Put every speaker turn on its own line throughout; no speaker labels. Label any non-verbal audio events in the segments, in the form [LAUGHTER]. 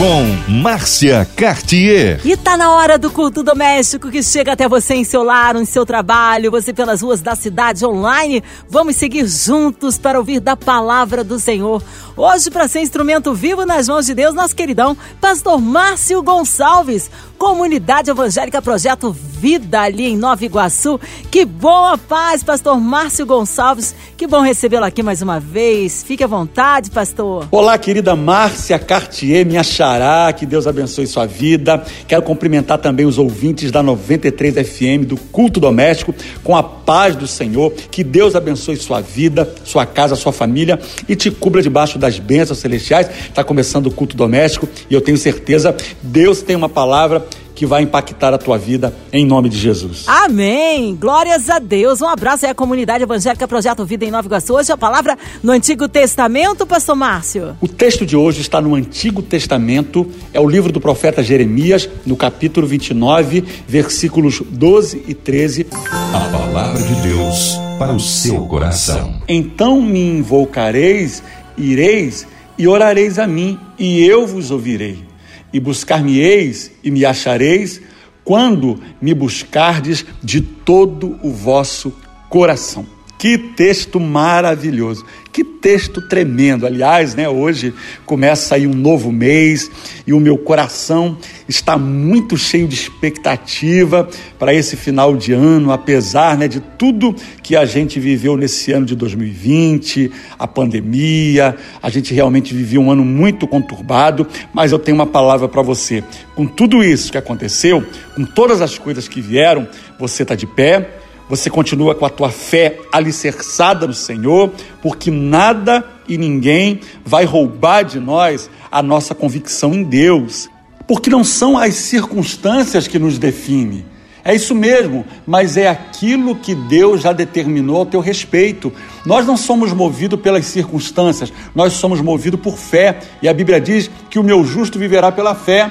Com Márcia Cartier.
E tá na hora do culto doméstico que chega até você em seu lar, em seu trabalho, você pelas ruas da cidade online. Vamos seguir juntos para ouvir da palavra do Senhor. Hoje, para ser instrumento vivo nas mãos de Deus, nosso queridão, Pastor Márcio Gonçalves, Comunidade Evangélica Projeto Vida ali em Nova Iguaçu. Que boa paz, Pastor Márcio Gonçalves. Que bom recebê-lo aqui mais uma vez. Fique à vontade, pastor.
Olá, querida Márcia Cartier, minha xará, que Deus abençoe sua vida. Quero cumprimentar também os ouvintes da 93 FM do Culto Doméstico com a paz do Senhor. Que Deus abençoe sua vida, sua casa, sua família e te cubra debaixo das bênçãos celestiais. Está começando o culto doméstico e eu tenho certeza Deus tem uma palavra que vai impactar a tua vida em nome de Jesus.
Amém! Glórias a Deus. Um abraço aí à comunidade evangélica Projeto Vida em Nova Iguaçu. Hoje a palavra no Antigo Testamento, pastor Márcio.
O texto de hoje está no Antigo Testamento, é o livro do profeta Jeremias, no capítulo 29, versículos 12 e 13.
A palavra de Deus para o seu coração.
Então me invocareis, ireis e orareis a mim, e eu vos ouvirei e buscar-me-eis e me achareis quando me buscardes de todo o vosso coração. Que texto maravilhoso, que texto tremendo. Aliás, né, hoje começa aí um novo mês e o meu coração está muito cheio de expectativa para esse final de ano, apesar né, de tudo que a gente viveu nesse ano de 2020, a pandemia, a gente realmente viveu um ano muito conturbado, mas eu tenho uma palavra para você. Com tudo isso que aconteceu, com todas as coisas que vieram, você está de pé, você continua com a tua fé alicerçada no Senhor, porque nada e ninguém vai roubar de nós a nossa convicção em Deus. Porque não são as circunstâncias que nos definem. É isso mesmo, mas é aquilo que Deus já determinou ao teu respeito. Nós não somos movidos pelas circunstâncias, nós somos movidos por fé. E a Bíblia diz que o meu justo viverá pela fé.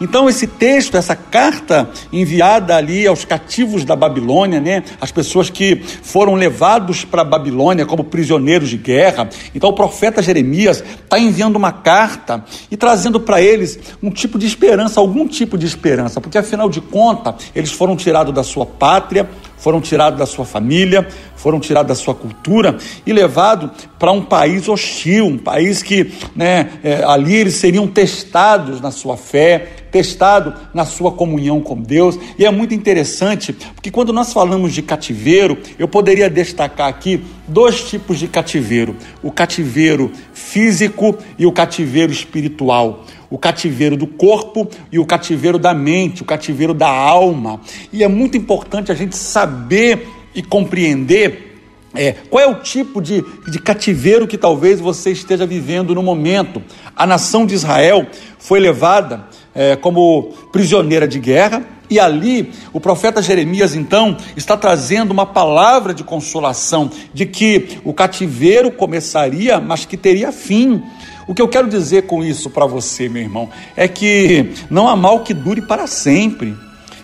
Então, esse texto, essa carta enviada ali aos cativos da Babilônia, né? As pessoas que foram levados para a Babilônia como prisioneiros de guerra. Então, o profeta Jeremias está enviando uma carta e trazendo para eles um tipo de esperança, algum tipo de esperança, porque afinal de contas, eles foram tirados da sua pátria, foram tirados da sua família, foram tirados da sua cultura e levados para um país hostil, um país que né, é, ali eles seriam testados na sua fé, testado na sua comunhão com Deus. E é muito interessante, porque quando nós falamos de cativeiro, eu poderia destacar aqui dois tipos de cativeiro: o cativeiro físico e o cativeiro espiritual o cativeiro do corpo e o cativeiro da mente, o cativeiro da alma. E é muito importante a gente saber e compreender é, qual é o tipo de, de cativeiro que talvez você esteja vivendo no momento. A nação de Israel foi levada é, como prisioneira de guerra, e ali o profeta Jeremias então está trazendo uma palavra de consolação de que o cativeiro começaria, mas que teria fim. O que eu quero dizer com isso para você, meu irmão, é que não há mal que dure para sempre.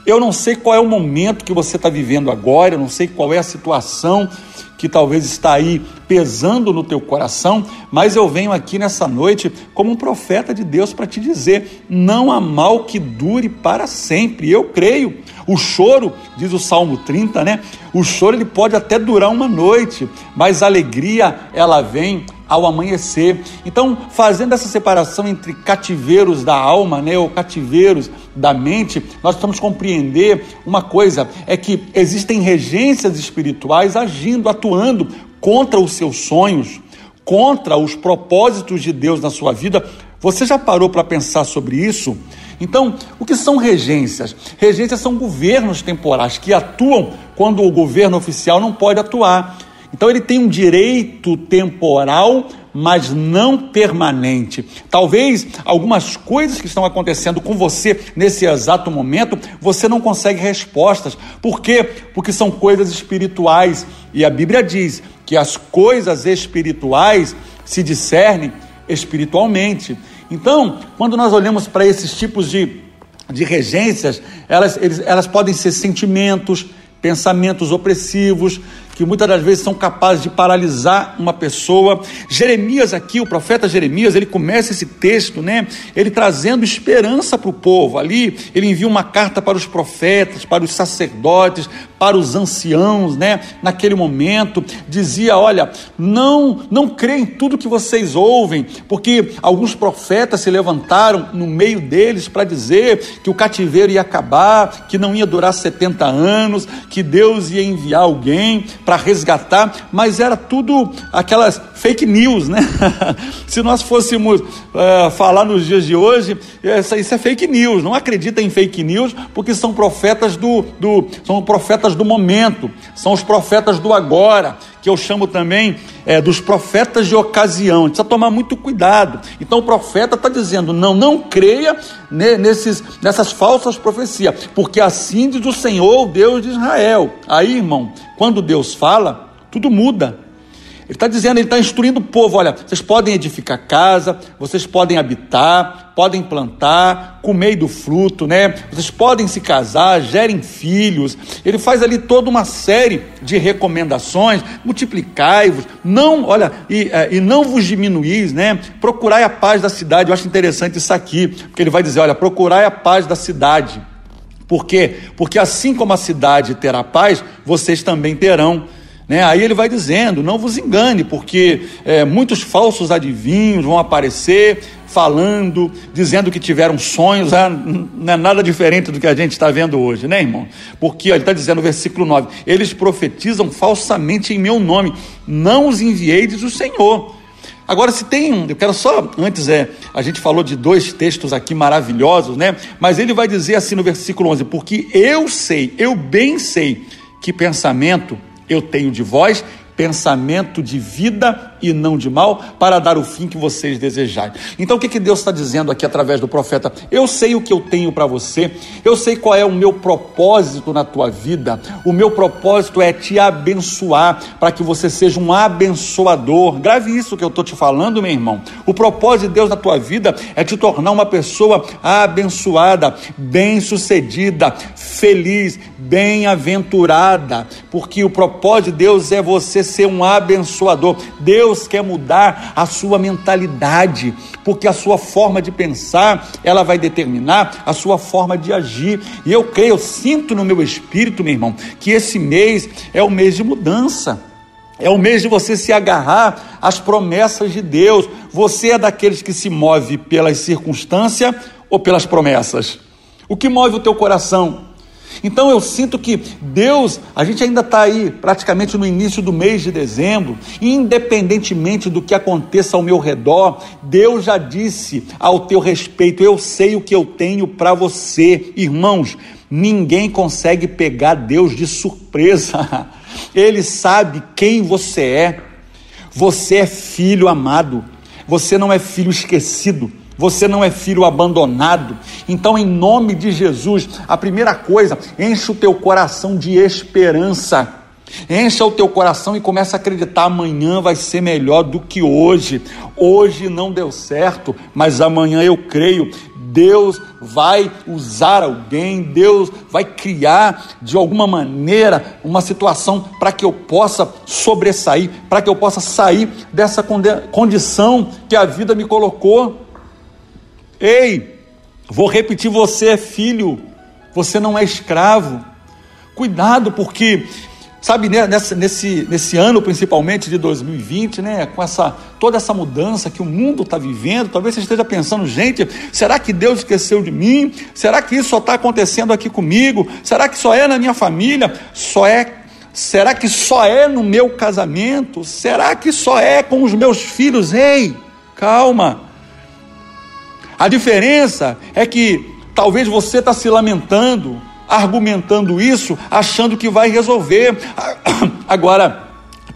Eu não sei qual é o momento que você está vivendo agora, eu não sei qual é a situação que talvez está aí pesando no teu coração, mas eu venho aqui nessa noite como um profeta de Deus para te dizer: não há mal que dure para sempre. Eu creio. O choro, diz o Salmo 30, né? O choro ele pode até durar uma noite, mas a alegria ela vem ao amanhecer. Então, fazendo essa separação entre cativeiros da alma, né, ou cativeiros da mente, nós precisamos compreender uma coisa: é que existem regências espirituais agindo, atuando contra os seus sonhos, contra os propósitos de Deus na sua vida. Você já parou para pensar sobre isso? Então, o que são regências? Regências são governos temporais que atuam quando o governo oficial não pode atuar. Então ele tem um direito temporal, mas não permanente. Talvez algumas coisas que estão acontecendo com você nesse exato momento, você não consegue respostas. Por quê? Porque são coisas espirituais. E a Bíblia diz que as coisas espirituais se discernem espiritualmente. Então, quando nós olhamos para esses tipos de de regências, elas, eles, elas podem ser sentimentos, pensamentos opressivos, que muitas das vezes são capazes de paralisar uma pessoa. Jeremias aqui, o profeta Jeremias, ele começa esse texto, né? Ele trazendo esperança para o povo. Ali, ele envia uma carta para os profetas, para os sacerdotes, para os anciãos, né? Naquele momento, dizia: "Olha, não, não creem em tudo que vocês ouvem, porque alguns profetas se levantaram no meio deles para dizer que o cativeiro ia acabar, que não ia durar 70 anos, que Deus ia enviar alguém para resgatar, mas era tudo aquelas fake news, né? [LAUGHS] Se nós fôssemos uh, falar nos dias de hoje, essa, isso é fake news. Não acredita em fake news, porque são profetas do, do são profetas do momento, são os profetas do agora, que eu chamo também é, dos profetas de ocasião. A gente precisa tomar muito cuidado. Então o profeta está dizendo: não, não creia nesses, nessas falsas profecias, porque assim diz o Senhor, Deus de Israel. Aí, irmão, quando Deus fala, tudo muda. Ele está dizendo, ele está instruindo o povo: olha, vocês podem edificar casa, vocês podem habitar, podem plantar, comer do fruto, né? Vocês podem se casar, gerem filhos. Ele faz ali toda uma série de recomendações: multiplicai-vos, não, olha, e, é, e não vos diminuís, né? Procurai a paz da cidade. Eu acho interessante isso aqui, porque ele vai dizer: olha, procurai a paz da cidade. Por quê? Porque assim como a cidade terá paz, vocês também terão. Né? Aí ele vai dizendo: não vos engane, porque é, muitos falsos adivinhos vão aparecer falando, dizendo que tiveram sonhos, ah, não é nada diferente do que a gente está vendo hoje, né, irmão? Porque ó, ele está dizendo no versículo 9: eles profetizam falsamente em meu nome, não os enviei, diz o Senhor. Agora, se tem, eu quero só, antes é, a gente falou de dois textos aqui maravilhosos, né? Mas ele vai dizer assim no versículo 11: Porque eu sei, eu bem sei que pensamento eu tenho de vós pensamento de vida e não de mal, para dar o fim que vocês desejarem. Então o que, que Deus está dizendo aqui através do profeta? Eu sei o que eu tenho para você, eu sei qual é o meu propósito na tua vida. O meu propósito é te abençoar, para que você seja um abençoador. Grave isso que eu estou te falando, meu irmão. O propósito de Deus na tua vida é te tornar uma pessoa abençoada, bem-sucedida, feliz, bem-aventurada, porque o propósito de Deus é você ser um abençoador. Deus quer mudar a sua mentalidade, porque a sua forma de pensar, ela vai determinar a sua forma de agir. E eu creio, eu sinto no meu espírito, meu irmão, que esse mês é o mês de mudança. É o mês de você se agarrar às promessas de Deus. Você é daqueles que se move pelas circunstâncias ou pelas promessas? O que move o teu coração? Então eu sinto que Deus, a gente ainda está aí praticamente no início do mês de dezembro, independentemente do que aconteça ao meu redor, Deus já disse ao teu respeito: eu sei o que eu tenho para você, irmãos. Ninguém consegue pegar Deus de surpresa, [LAUGHS] Ele sabe quem você é. Você é filho amado, você não é filho esquecido. Você não é filho abandonado. Então, em nome de Jesus, a primeira coisa, enche o teu coração de esperança. Encha o teu coração e começa a acreditar: amanhã vai ser melhor do que hoje. Hoje não deu certo, mas amanhã eu creio. Deus vai usar alguém, Deus vai criar de alguma maneira uma situação para que eu possa sobressair, para que eu possa sair dessa condição que a vida me colocou. Ei, vou repetir: você é filho, você não é escravo. Cuidado, porque, sabe, né, nesse, nesse, ano, principalmente de 2020, né, com essa, toda essa mudança que o mundo está vivendo, talvez você esteja pensando, gente, será que Deus esqueceu de mim? Será que isso só está acontecendo aqui comigo? Será que só é na minha família? Só é Será que só é no meu casamento? Será que só é com os meus filhos? Ei, calma. A diferença é que talvez você está se lamentando, argumentando isso, achando que vai resolver. [COUGHS] Agora,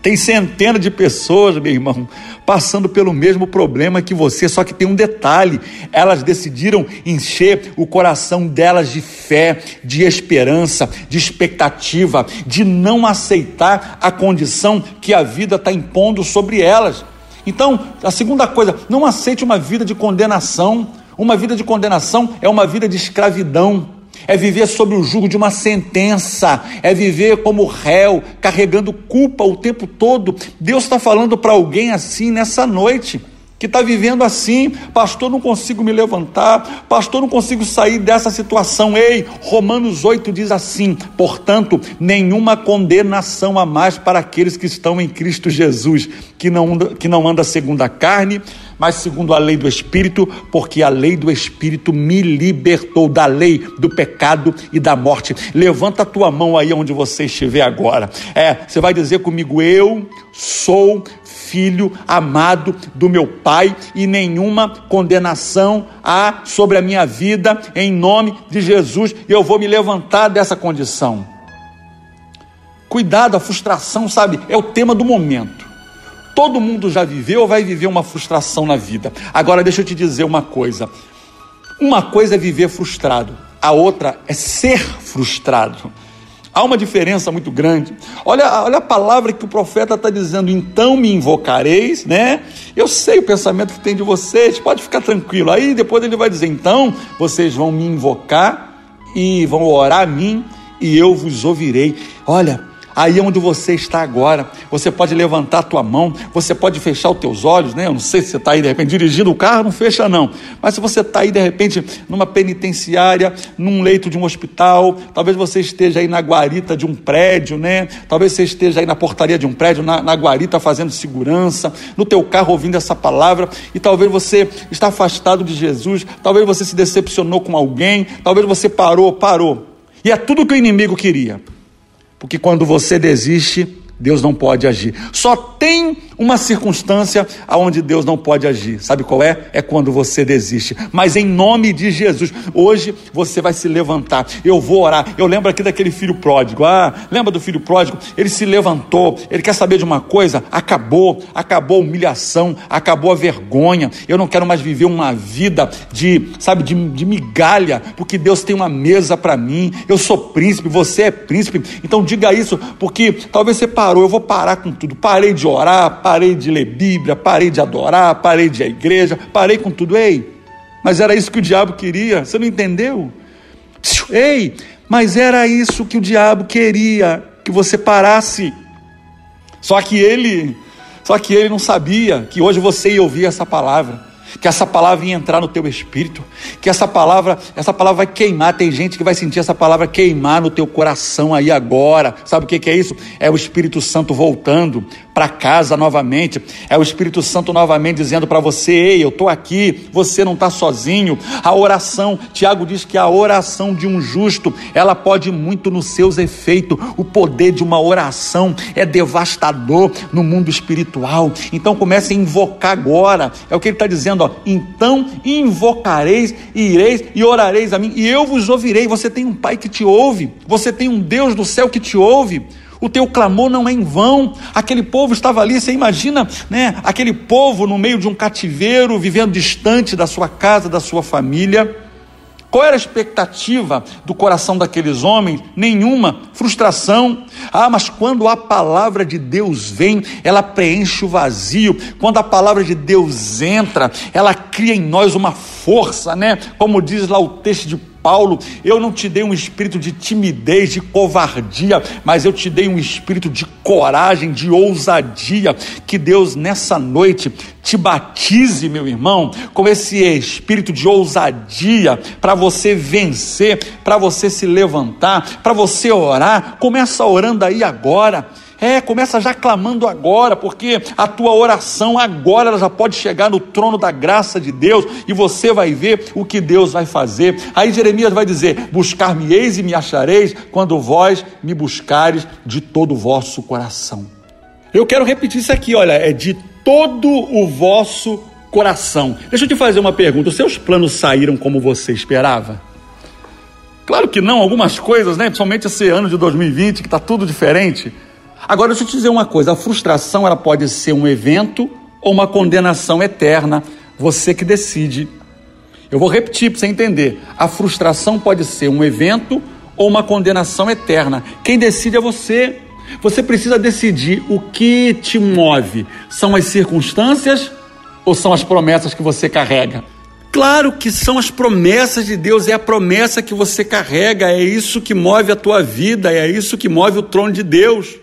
tem centenas de pessoas, meu irmão, passando pelo mesmo problema que você, só que tem um detalhe: elas decidiram encher o coração delas de fé, de esperança, de expectativa, de não aceitar a condição que a vida está impondo sobre elas. Então, a segunda coisa, não aceite uma vida de condenação. Uma vida de condenação é uma vida de escravidão. É viver sob o jugo de uma sentença, é viver como réu, carregando culpa o tempo todo. Deus está falando para alguém assim nessa noite que está vivendo assim, pastor, não consigo me levantar, pastor, não consigo sair dessa situação. Ei, Romanos 8 diz assim: portanto, nenhuma condenação a mais para aqueles que estão em Cristo Jesus, que não, que não anda segundo a carne, mas segundo a lei do Espírito, porque a lei do Espírito me libertou da lei do pecado e da morte. Levanta a tua mão aí onde você estiver agora. É, você vai dizer comigo: eu sou filho amado do meu Pai e nenhuma condenação há sobre a minha vida, em nome de Jesus, eu vou me levantar dessa condição. Cuidado, a frustração, sabe, é o tema do momento. Todo mundo já viveu ou vai viver uma frustração na vida. Agora, deixa eu te dizer uma coisa: uma coisa é viver frustrado, a outra é ser frustrado. Há uma diferença muito grande. Olha, olha a palavra que o profeta está dizendo, então me invocareis, né? Eu sei o pensamento que tem de vocês, pode ficar tranquilo. Aí depois ele vai dizer, então vocês vão me invocar e vão orar a mim e eu vos ouvirei. Olha, aí onde você está agora. Você pode levantar a tua mão, você pode fechar os teus olhos, né? Eu não sei se você está aí de repente dirigindo o carro, não fecha não. Mas se você está aí de repente numa penitenciária, num leito de um hospital, talvez você esteja aí na guarita de um prédio, né? Talvez você esteja aí na portaria de um prédio, na, na guarita fazendo segurança, no teu carro ouvindo essa palavra, e talvez você está afastado de Jesus, talvez você se decepcionou com alguém, talvez você parou, parou. E é tudo que o inimigo queria. Porque quando você desiste, Deus não pode agir. Só tem uma circunstância aonde Deus não pode agir. Sabe qual é? É quando você desiste. Mas em nome de Jesus, hoje você vai se levantar. Eu vou orar. Eu lembro aqui daquele filho pródigo. Ah, lembra do filho pródigo? Ele se levantou. Ele quer saber de uma coisa? Acabou. Acabou a humilhação. Acabou a vergonha. Eu não quero mais viver uma vida de, sabe, de, de migalha, porque Deus tem uma mesa para mim. Eu sou príncipe, você é príncipe. Então diga isso, porque talvez você parou. Eu vou parar com tudo. Parei de orar parei de ler Bíblia, parei de adorar, parei de ir à igreja, parei com tudo. Ei, mas era isso que o diabo queria, você não entendeu? Ei, mas era isso que o diabo queria, que você parasse. Só que ele, só que ele não sabia que hoje você ia ouvir essa palavra que essa palavra ia entrar no teu espírito, que essa palavra, essa palavra vai queimar. Tem gente que vai sentir essa palavra queimar no teu coração aí agora. Sabe o que, que é isso? É o Espírito Santo voltando para casa novamente. É o Espírito Santo novamente dizendo para você: Ei, eu estou aqui, você não está sozinho. A oração, Tiago diz que a oração de um justo, ela pode muito nos seus efeitos. O poder de uma oração é devastador no mundo espiritual. Então comece a invocar agora. É o que ele está dizendo, ó. Então invocareis, ireis e orareis a mim, e eu vos ouvirei. Você tem um Pai que te ouve, você tem um Deus do céu que te ouve. O teu clamor não é em vão. Aquele povo estava ali, você imagina, né? Aquele povo no meio de um cativeiro, vivendo distante da sua casa, da sua família. Qual era a expectativa do coração daqueles homens? Nenhuma, frustração. Ah, mas quando a palavra de Deus vem, ela preenche o vazio. Quando a palavra de Deus entra, ela cria em nós uma força, né? Como diz lá o texto de Paulo, eu não te dei um espírito de timidez, de covardia, mas eu te dei um espírito de coragem, de ousadia. Que Deus nessa noite te batize, meu irmão, com esse espírito de ousadia para você vencer, para você se levantar, para você orar. Começa orando aí agora. É, começa já clamando agora, porque a tua oração agora ela já pode chegar no trono da graça de Deus e você vai ver o que Deus vai fazer. Aí Jeremias vai dizer: Buscar-me-eis e me achareis quando vós me buscares de todo o vosso coração. Eu quero repetir isso aqui, olha, é de todo o vosso coração. Deixa eu te fazer uma pergunta: os seus planos saíram como você esperava? Claro que não, algumas coisas, né? Principalmente esse ano de 2020, que está tudo diferente. Agora, deixa eu te dizer uma coisa: a frustração ela pode ser um evento ou uma condenação eterna, você que decide. Eu vou repetir para você entender: a frustração pode ser um evento ou uma condenação eterna. Quem decide é você. Você precisa decidir o que te move: são as circunstâncias ou são as promessas que você carrega? Claro que são as promessas de Deus, é a promessa que você carrega, é isso que move a tua vida, é isso que move o trono de Deus.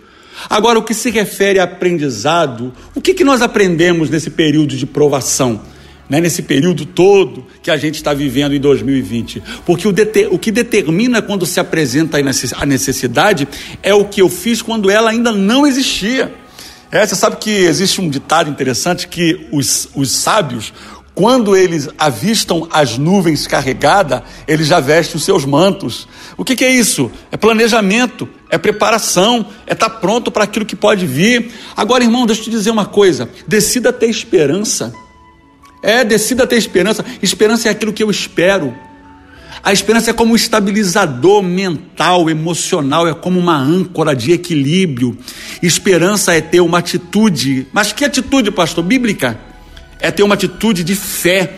Agora, o que se refere a aprendizado, o que, que nós aprendemos nesse período de provação? Né, nesse período todo que a gente está vivendo em 2020. Porque o, o, que determina quando se apresenta a necessidade é o que eu fiz quando ela ainda não existia. É, você sabe que existe um ditado interessante que os, os sábios, quando eles avistam as nuvens carregadas, eles já vestem os seus mantos. O que, que é isso? É planejamento, é preparação, é estar tá pronto para aquilo que pode vir. Agora, irmão, deixa eu te dizer uma coisa: decida ter esperança. É, decida ter esperança. Esperança é aquilo que eu espero. A esperança é como um estabilizador mental, emocional, é como uma âncora de equilíbrio. Esperança é ter uma atitude, mas que atitude, pastor? Bíblica é ter uma atitude de fé.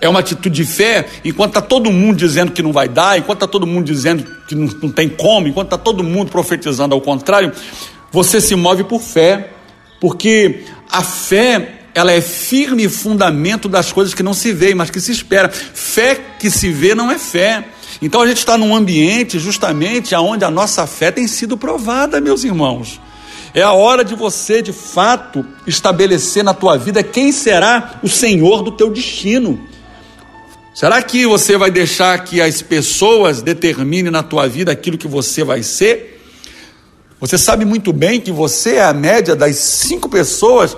É uma atitude de fé enquanto está todo mundo dizendo que não vai dar, enquanto está todo mundo dizendo que não, não tem como, enquanto está todo mundo profetizando ao contrário, você se move por fé, porque a fé ela é firme fundamento das coisas que não se veem, mas que se espera. Fé que se vê não é fé. Então a gente está num ambiente justamente onde a nossa fé tem sido provada, meus irmãos. É a hora de você, de fato, estabelecer na tua vida quem será o Senhor do teu destino. Será que você vai deixar que as pessoas determinem na tua vida aquilo que você vai ser? Você sabe muito bem que você é a média das cinco pessoas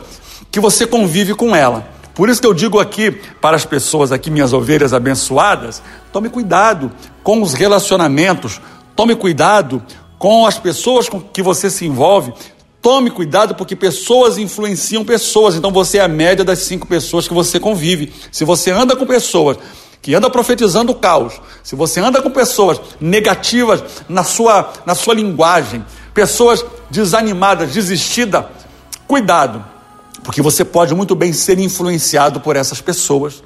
que você convive com ela. Por isso que eu digo aqui para as pessoas aqui, minhas ovelhas abençoadas, tome cuidado com os relacionamentos, tome cuidado com as pessoas com que você se envolve, Tome cuidado porque pessoas influenciam pessoas. Então você é a média das cinco pessoas que você convive. Se você anda com pessoas que andam profetizando o caos, se você anda com pessoas negativas na sua, na sua linguagem, pessoas desanimadas, desistidas, cuidado, porque você pode muito bem ser influenciado por essas pessoas.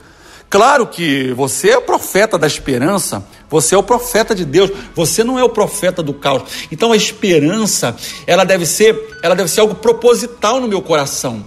Claro que você é o profeta da esperança, você é o profeta de Deus, você não é o profeta do caos. Então a esperança, ela deve ser, ela deve ser algo proposital no meu coração.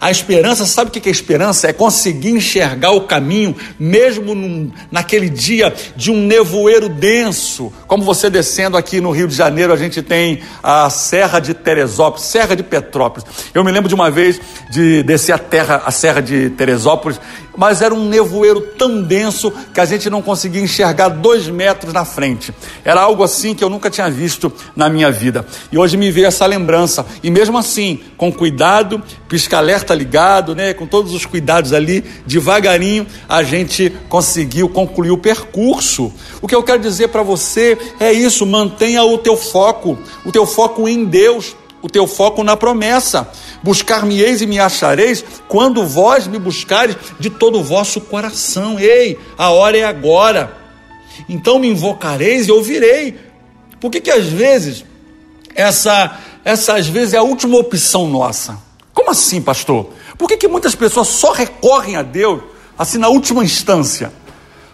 A esperança, sabe o que é esperança? É conseguir enxergar o caminho, mesmo num, naquele dia de um nevoeiro denso. Como você descendo aqui no Rio de Janeiro, a gente tem a Serra de Teresópolis, Serra de Petrópolis. Eu me lembro de uma vez de descer a terra, a Serra de Teresópolis, mas era um nevoeiro tão denso que a gente não conseguia enxergar dois metros na frente. Era algo assim que eu nunca tinha visto na minha vida. E hoje me veio essa lembrança. E mesmo assim, com cuidado, pisca-alerta ligado, né, com todos os cuidados ali, devagarinho, a gente conseguiu concluir o percurso. O que eu quero dizer para você é isso: mantenha o teu foco, o teu foco em Deus o teu foco na promessa. Buscar-me-eis e me achareis quando vós me buscares de todo o vosso coração. Ei, a hora é agora. Então me invocareis e ouvirei. Por que que às vezes essa essa às vezes é a última opção nossa? Como assim, pastor? Por que que muitas pessoas só recorrem a Deus assim na última instância?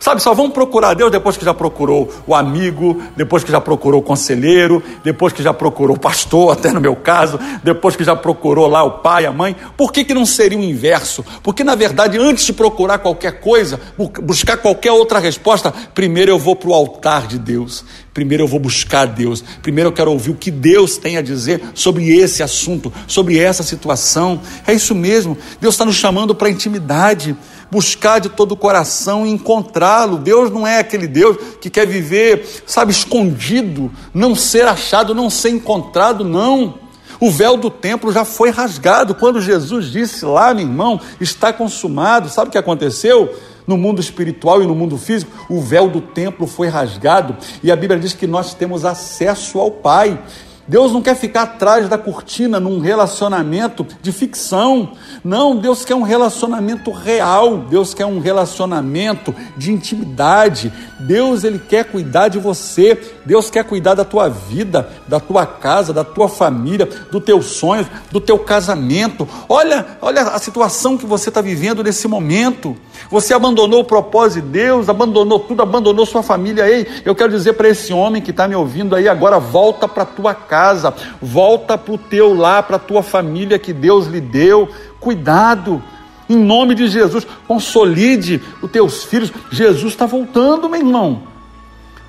Sabe, só vão procurar Deus depois que já procurou o amigo, depois que já procurou o conselheiro, depois que já procurou o pastor, [LAUGHS] até no meu caso, depois que já procurou lá o pai, a mãe. Por que, que não seria o inverso? Porque, na verdade, antes de procurar qualquer coisa, buscar qualquer outra resposta, primeiro eu vou para o altar de Deus. Primeiro eu vou buscar Deus. Primeiro eu quero ouvir o que Deus tem a dizer sobre esse assunto, sobre essa situação. É isso mesmo. Deus está nos chamando para intimidade buscar de todo o coração e encontrá-lo. Deus não é aquele Deus que quer viver, sabe, escondido, não ser achado, não ser encontrado, não. O véu do templo já foi rasgado. Quando Jesus disse lá, meu irmão, está consumado, sabe o que aconteceu? No mundo espiritual e no mundo físico, o véu do templo foi rasgado e a Bíblia diz que nós temos acesso ao Pai. Deus não quer ficar atrás da cortina num relacionamento de ficção. Não, Deus quer um relacionamento real. Deus quer um relacionamento de intimidade. Deus ele quer cuidar de você. Deus quer cuidar da tua vida, da tua casa, da tua família, do teu sonho, do teu casamento. Olha, olha a situação que você está vivendo nesse momento. Você abandonou o propósito de Deus, abandonou tudo, abandonou sua família. Ei, eu quero dizer para esse homem que está me ouvindo aí agora, volta para tua casa casa, volta para o teu lar, para a tua família que Deus lhe deu. Cuidado, Em nome de Jesus, consolide os teus filhos. Jesus está voltando, meu irmão.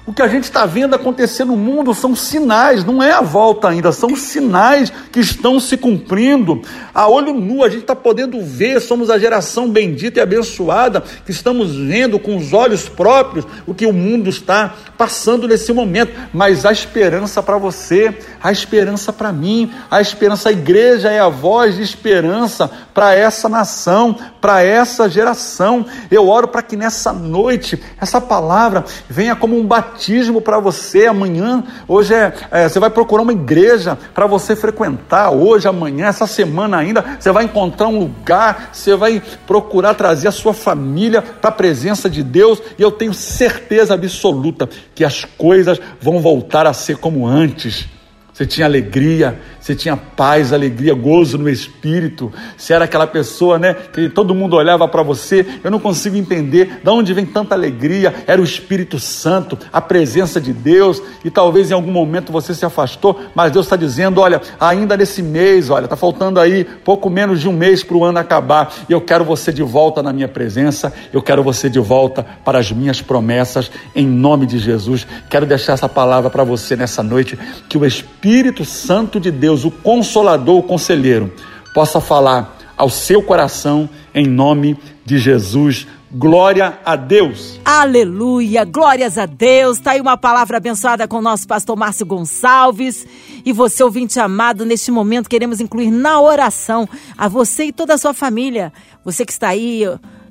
O que a gente está vendo acontecer no mundo são sinais, não é a volta ainda, são sinais que estão se cumprindo. A olho nu, a gente está podendo ver, somos a geração bendita e abençoada, que estamos vendo com os olhos próprios o que o mundo está passando nesse momento. Mas há esperança para você, há esperança para mim, há esperança. A igreja é a voz de esperança para essa nação, para essa geração. Eu oro para que nessa noite essa palavra venha como um batismo batismo para você amanhã. Hoje é, é, você vai procurar uma igreja para você frequentar. Hoje, amanhã, essa semana ainda, você vai encontrar um lugar, você vai procurar trazer a sua família para a presença de Deus. E eu tenho certeza absoluta que as coisas vão voltar a ser como antes. Você tinha alegria, você tinha paz, alegria, gozo no espírito. Você era aquela pessoa, né, que todo mundo olhava para você. Eu não consigo entender de onde vem tanta alegria. Era o Espírito Santo, a presença de Deus. E talvez em algum momento você se afastou, mas Deus está dizendo: olha, ainda nesse mês, olha, está faltando aí pouco menos de um mês para o ano acabar. E eu quero você de volta na minha presença. Eu quero você de volta para as minhas promessas, em nome de Jesus. Quero deixar essa palavra para você nessa noite, que o Espírito Santo de Deus, o consolador, o conselheiro, possa falar ao seu coração em nome de Jesus. Glória a Deus.
Aleluia, glórias a Deus. Está aí uma palavra abençoada com o nosso pastor Márcio Gonçalves. E você, ouvinte amado, neste momento queremos incluir na oração a você e toda a sua família. Você que está aí,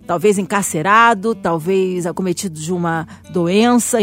talvez encarcerado, talvez acometido de uma doença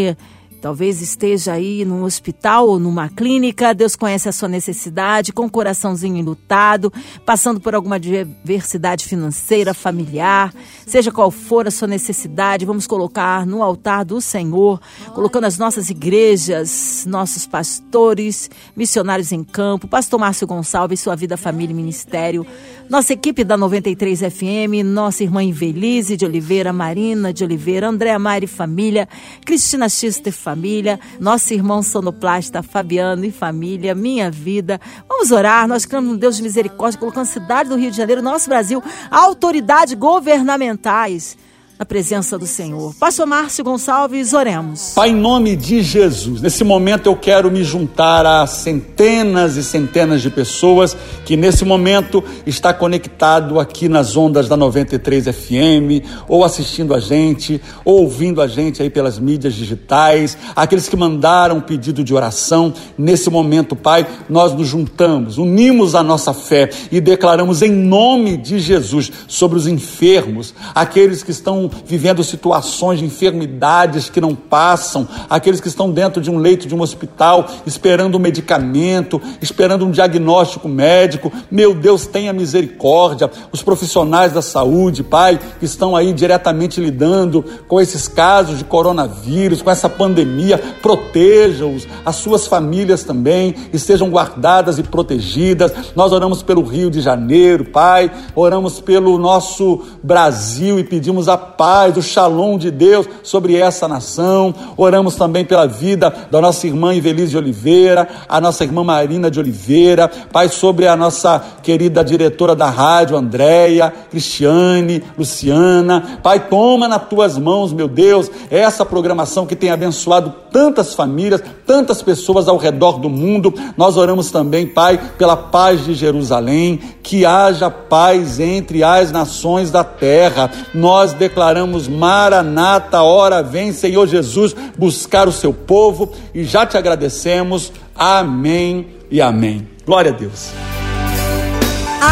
Talvez esteja aí num hospital ou numa clínica, Deus conhece a sua necessidade, com o coraçãozinho enlutado, passando por alguma adversidade financeira, familiar, seja qual for a sua necessidade, vamos colocar no altar do Senhor, colocando as nossas igrejas, nossos pastores, missionários em campo, pastor Márcio Gonçalves, sua vida, família e ministério, nossa equipe da 93 FM, nossa irmã Invelise de Oliveira, Marina de Oliveira, Andréa Mari Família, Cristina Xister família, nosso irmão sonoplasta Fabiano e família, minha vida. Vamos orar, nós clamamos um Deus de misericórdia, colocando a cidade do Rio de Janeiro, nosso Brasil, autoridades governamentais na presença do Senhor. Pastor Márcio Gonçalves, oremos.
Pai, em nome de Jesus, nesse momento eu quero me juntar a centenas e centenas de pessoas que nesse momento está conectado aqui nas ondas da 93 FM, ou assistindo a gente, ou ouvindo a gente aí pelas mídias digitais, aqueles que mandaram pedido de oração. Nesse momento, Pai, nós nos juntamos, unimos a nossa fé e declaramos em nome de Jesus sobre os enfermos, aqueles que estão vivendo situações de enfermidades que não passam, aqueles que estão dentro de um leito de um hospital, esperando um medicamento, esperando um diagnóstico médico. Meu Deus, tenha misericórdia. Os profissionais da saúde, Pai, que estão aí diretamente lidando com esses casos de coronavírus, com essa pandemia, proteja-os, as suas famílias também estejam guardadas e protegidas. Nós oramos pelo Rio de Janeiro, Pai, oramos pelo nosso Brasil e pedimos a paz, o shalom de Deus sobre essa nação. Oramos também pela vida da nossa irmã Ivelise de Oliveira, a nossa irmã Marina de Oliveira, Pai, sobre a nossa querida diretora da rádio, Andréia, Cristiane, Luciana. Pai, toma nas tuas mãos, meu Deus, essa programação que tem abençoado tantas famílias, tantas pessoas ao redor do mundo. Nós oramos também, Pai, pela paz de Jerusalém, que haja paz entre as nações da terra. Nós declaramos declaramos: Maranata, hora vem, Senhor Jesus, buscar o seu povo e já te agradecemos. Amém e amém. Glória a Deus.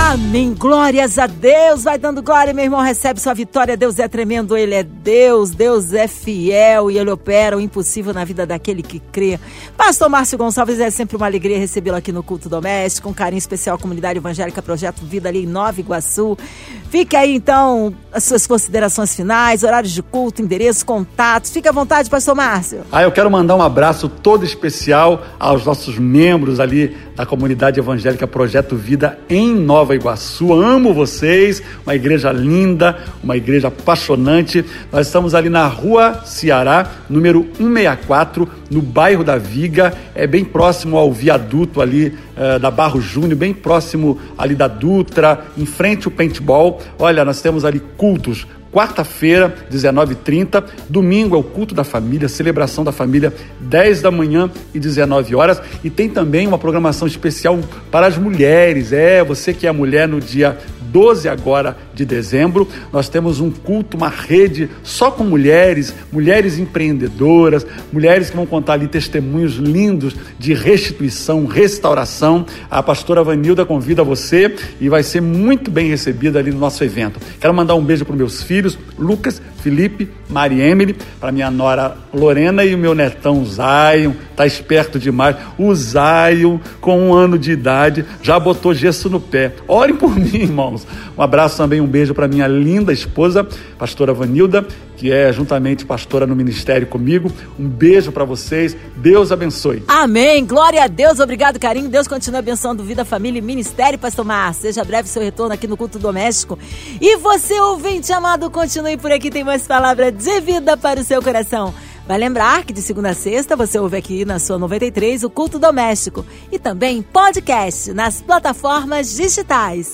Amém. Glórias a Deus. Vai dando glória, meu irmão. Recebe sua vitória. Deus é tremendo. Ele é Deus. Deus é fiel e ele opera o impossível na vida daquele que crê. Pastor Márcio Gonçalves, é sempre uma alegria recebê-lo aqui no Culto Doméstico. Um carinho especial à comunidade evangélica Projeto Vida ali em Nova Iguaçu. Fique aí, então, as suas considerações finais, horários de culto, endereço, contatos. Fique à vontade, Pastor Márcio.
Ah, eu quero mandar um abraço todo especial aos nossos membros ali da comunidade evangélica Projeto Vida em Nova Iguaçu. Amo vocês, uma igreja linda, uma igreja apaixonante. Nós estamos ali na Rua Ceará, número 164, no bairro da Viga, é bem próximo ao viaduto ali uh, da Barro Júnior, bem próximo ali da Dutra, em frente ao paintball. Olha, nós temos ali cultos Quarta-feira, 19h30. Domingo é o culto da família, celebração da família, 10 da manhã e 19 horas. E tem também uma programação especial para as mulheres. É, você que é mulher no dia 12 agora de dezembro, nós temos um culto, uma rede só com mulheres, mulheres empreendedoras, mulheres que vão contar ali testemunhos lindos de restituição, restauração. A pastora Vanilda convida você e vai ser muito bem recebida ali no nosso evento. Quero mandar um beijo para meus filhos, Lucas, Felipe, Mari Emily, para minha nora Lorena e o meu netão Zion, tá esperto demais. O Zion, com um ano de idade, já botou gesso no pé. Orem por mim, irmãos. Um abraço também, um beijo para minha linda esposa, pastora Vanilda, que é juntamente pastora no ministério comigo. Um beijo para vocês. Deus abençoe.
Amém. Glória a Deus. Obrigado, carinho. Deus continue abençoando vida, família e ministério, pastor Márcio. Seja breve seu retorno aqui no culto doméstico. E você, ouvinte amado, continue por aqui. Tem mais palavra de vida para o seu coração. Vai lembrar que de segunda a sexta você ouve aqui na sua 93 o Culto Doméstico e também podcast nas plataformas digitais.